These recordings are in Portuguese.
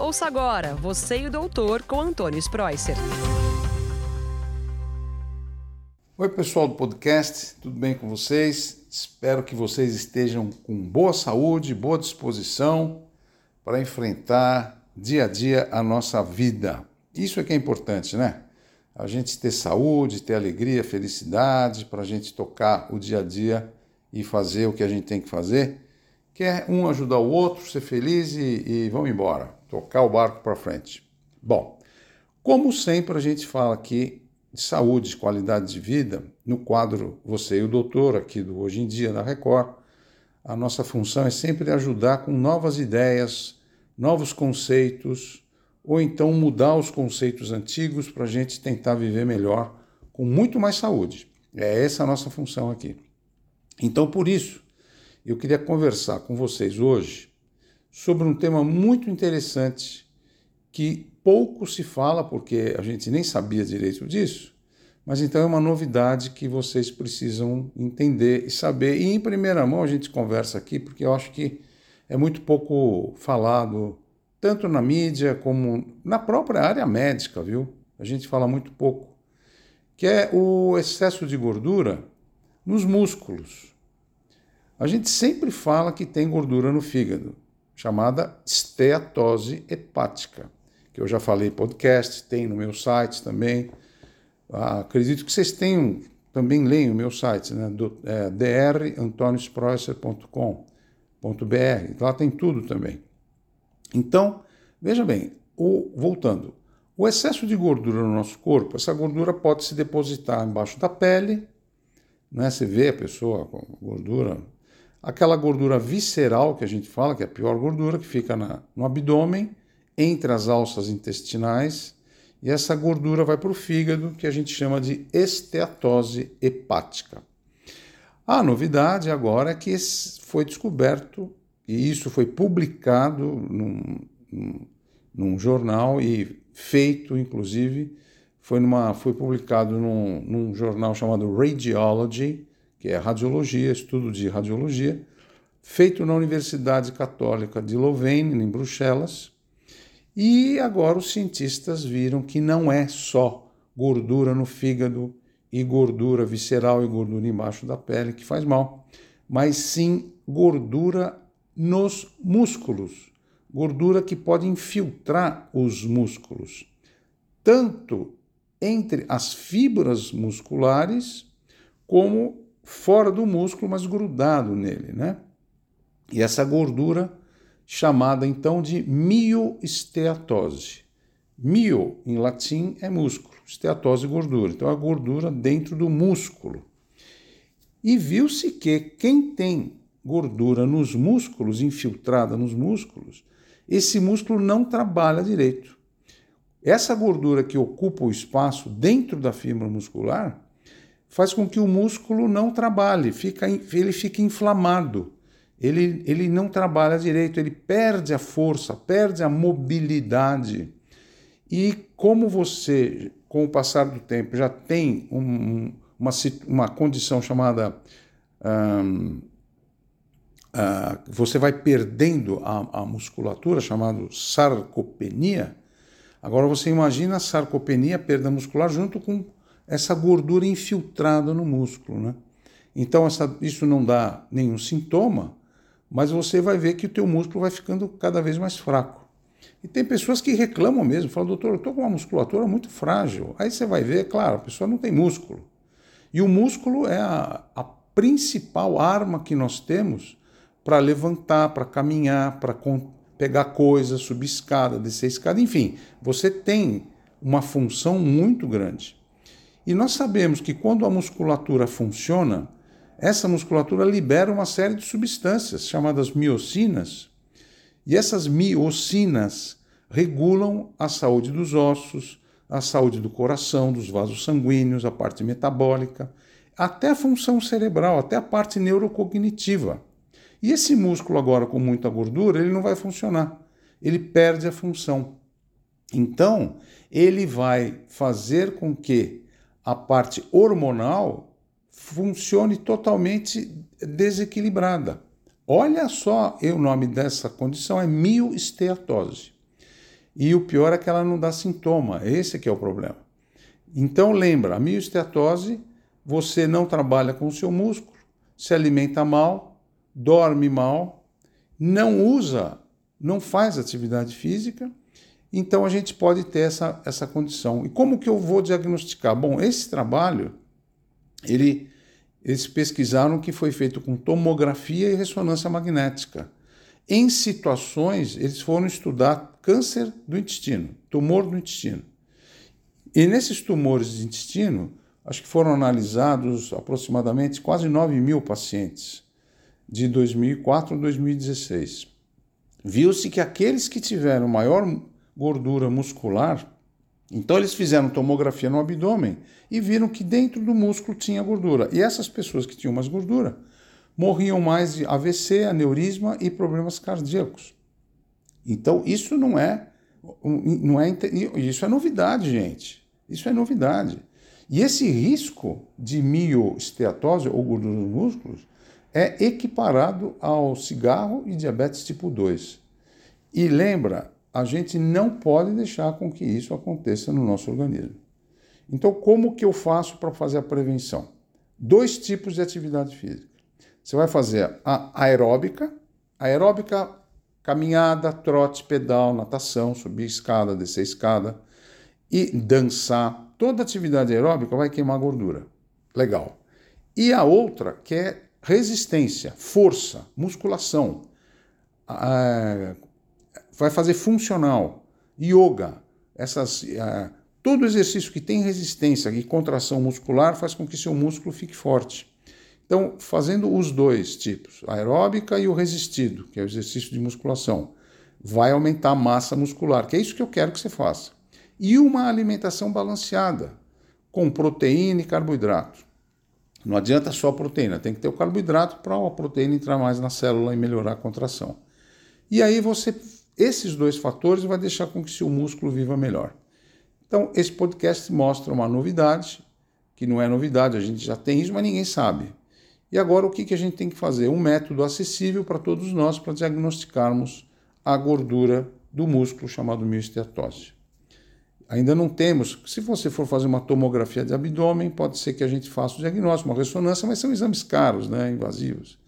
Ouça agora Você e o Doutor com Antônio Spreuser. Oi, pessoal do podcast, tudo bem com vocês? Espero que vocês estejam com boa saúde, boa disposição para enfrentar dia a dia a nossa vida. Isso é que é importante, né? A gente ter saúde, ter alegria, felicidade, para a gente tocar o dia a dia e fazer o que a gente tem que fazer. Quer um ajudar o outro, ser feliz e, e vamos embora, tocar o barco para frente. Bom, como sempre a gente fala aqui de saúde, de qualidade de vida, no quadro Você e o Doutor, aqui do Hoje em Dia da Record, a nossa função é sempre ajudar com novas ideias, novos conceitos, ou então mudar os conceitos antigos para a gente tentar viver melhor, com muito mais saúde. É essa a nossa função aqui. Então, por isso, eu queria conversar com vocês hoje sobre um tema muito interessante que pouco se fala, porque a gente nem sabia direito disso, mas então é uma novidade que vocês precisam entender e saber. E em primeira mão a gente conversa aqui, porque eu acho que é muito pouco falado, tanto na mídia como na própria área médica, viu? A gente fala muito pouco, que é o excesso de gordura nos músculos. A gente sempre fala que tem gordura no fígado, chamada esteatose hepática que eu já falei em podcast, tem no meu site também. Ah, acredito que vocês tenham, também leem o meu site, né? Do, é, drantoniospreuser.com.br. Lá tem tudo também. Então, veja bem, o, voltando, o excesso de gordura no nosso corpo, essa gordura pode se depositar embaixo da pele, né? Você vê a pessoa com gordura, aquela gordura visceral que a gente fala, que é a pior gordura, que fica na, no abdômen, entre as alças intestinais e essa gordura vai para o fígado, que a gente chama de esteatose hepática. A novidade agora é que foi descoberto, e isso foi publicado num, num, jornal e feito, inclusive, foi, numa, foi publicado num, num jornal chamado Radiology, que é radiologia, estudo de radiologia, feito na Universidade Católica de Louvain, em Bruxelas, e agora os cientistas viram que não é só gordura no fígado e gordura visceral e gordura embaixo da pele que faz mal, mas sim gordura nos músculos, gordura que pode infiltrar os músculos, tanto entre as fibras musculares como fora do músculo, mas grudado nele, né? E essa gordura chamada então de mioesteatose. Mio, em latim, é músculo, esteatose gordura. Então, a gordura dentro do músculo. E viu-se que quem tem gordura nos músculos, infiltrada nos músculos, esse músculo não trabalha direito. Essa gordura que ocupa o espaço dentro da fibra muscular faz com que o músculo não trabalhe, fica, ele fica inflamado ele, ele não trabalha direito, ele perde a força, perde a mobilidade. E como você, com o passar do tempo, já tem um, uma, uma condição chamada. Uh, você vai perdendo a, a musculatura, chamada sarcopenia. Agora você imagina a sarcopenia, perda muscular, junto com essa gordura infiltrada no músculo. Né? Então, essa, isso não dá nenhum sintoma, mas você vai ver que o teu músculo vai ficando cada vez mais fraco. E tem pessoas que reclamam mesmo, falam, doutor, eu estou com uma musculatura muito frágil. Aí você vai ver, claro, a pessoa não tem músculo. E o músculo é a, a principal arma que nós temos para levantar, para caminhar, para pegar coisas, subir escada, descer escada, enfim, você tem uma função muito grande. E nós sabemos que quando a musculatura funciona, essa musculatura libera uma série de substâncias chamadas miocinas, e essas miocinas regulam a saúde dos ossos, a saúde do coração, dos vasos sanguíneos, a parte metabólica, até a função cerebral, até a parte neurocognitiva. E esse músculo agora com muita gordura, ele não vai funcionar. Ele perde a função. Então, ele vai fazer com que a parte hormonal funcione totalmente desequilibrada. Olha só, o nome dessa condição é mioesteatose. E o pior é que ela não dá sintoma, esse que é o problema. Então lembra, a miosteatose, você não trabalha com o seu músculo, se alimenta mal, dorme mal, não usa, não faz atividade física, então a gente pode ter essa, essa condição. E como que eu vou diagnosticar? Bom, esse trabalho, ele, eles pesquisaram que foi feito com tomografia e ressonância magnética. Em situações, eles foram estudar câncer do intestino, tumor do intestino. E nesses tumores de intestino, acho que foram analisados aproximadamente quase 9 mil pacientes, de 2004 a 2016. Viu-se que aqueles que tiveram maior gordura muscular, então eles fizeram tomografia no abdômen e viram que dentro do músculo tinha gordura. E essas pessoas que tinham mais gordura morriam mais de AVC, aneurisma e problemas cardíacos. Então isso não é, não é isso é novidade, gente. Isso é novidade. E esse risco de miosteatose ou gordura nos músculos é equiparado ao cigarro e diabetes tipo 2. E lembra, a gente não pode deixar com que isso aconteça no nosso organismo. Então, como que eu faço para fazer a prevenção? Dois tipos de atividade física. Você vai fazer a aeróbica, aeróbica, caminhada, trote, pedal, natação, subir escada, descer escada e dançar. Toda atividade aeróbica vai queimar gordura. Legal. E a outra que é resistência, força, musculação. Vai fazer funcional, yoga, essas, uh, todo exercício que tem resistência e contração muscular faz com que seu músculo fique forte. Então, fazendo os dois tipos, a aeróbica e o resistido, que é o exercício de musculação, vai aumentar a massa muscular, que é isso que eu quero que você faça. E uma alimentação balanceada, com proteína e carboidrato. Não adianta só a proteína, tem que ter o carboidrato para a proteína entrar mais na célula e melhorar a contração. E aí você esses dois fatores vai deixar com que seu músculo viva melhor. Então, esse podcast mostra uma novidade, que não é novidade, a gente já tem isso, mas ninguém sabe. E agora o que, que a gente tem que fazer? Um método acessível para todos nós para diagnosticarmos a gordura do músculo chamado miosteatose. Ainda não temos, se você for fazer uma tomografia de abdômen, pode ser que a gente faça o diagnóstico, uma ressonância, mas são exames caros, né, invasivos.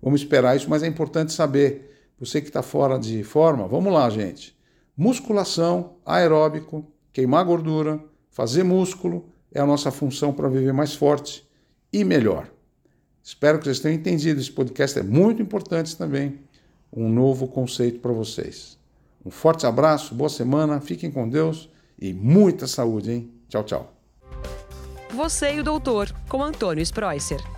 Vamos esperar isso, mas é importante saber você que está fora de forma, vamos lá, gente. Musculação, aeróbico, queimar gordura, fazer músculo é a nossa função para viver mais forte e melhor. Espero que vocês tenham entendido. Esse podcast é muito importante também. Um novo conceito para vocês. Um forte abraço, boa semana, fiquem com Deus e muita saúde, hein? Tchau, tchau. Você e o doutor, com Antônio Spreusser.